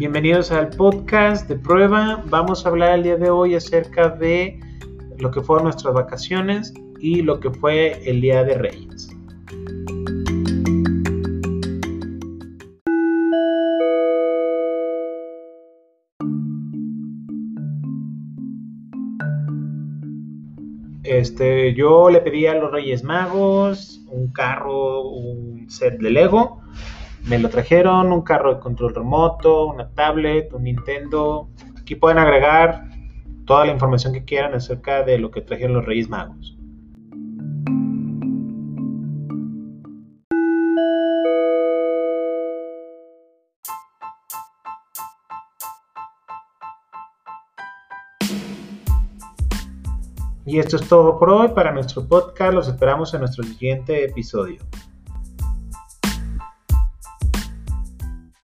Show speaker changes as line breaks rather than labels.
Bienvenidos al podcast de prueba. Vamos a hablar el día de hoy acerca de lo que fueron nuestras vacaciones y lo que fue el Día de Reyes. Este, yo le pedí a los Reyes Magos un carro, un set de Lego. Me lo trajeron, un carro de control remoto, una tablet, un Nintendo. Aquí pueden agregar toda la información que quieran acerca de lo que trajeron los Reyes Magos. Y esto es todo por hoy para nuestro podcast. Los esperamos en nuestro siguiente episodio.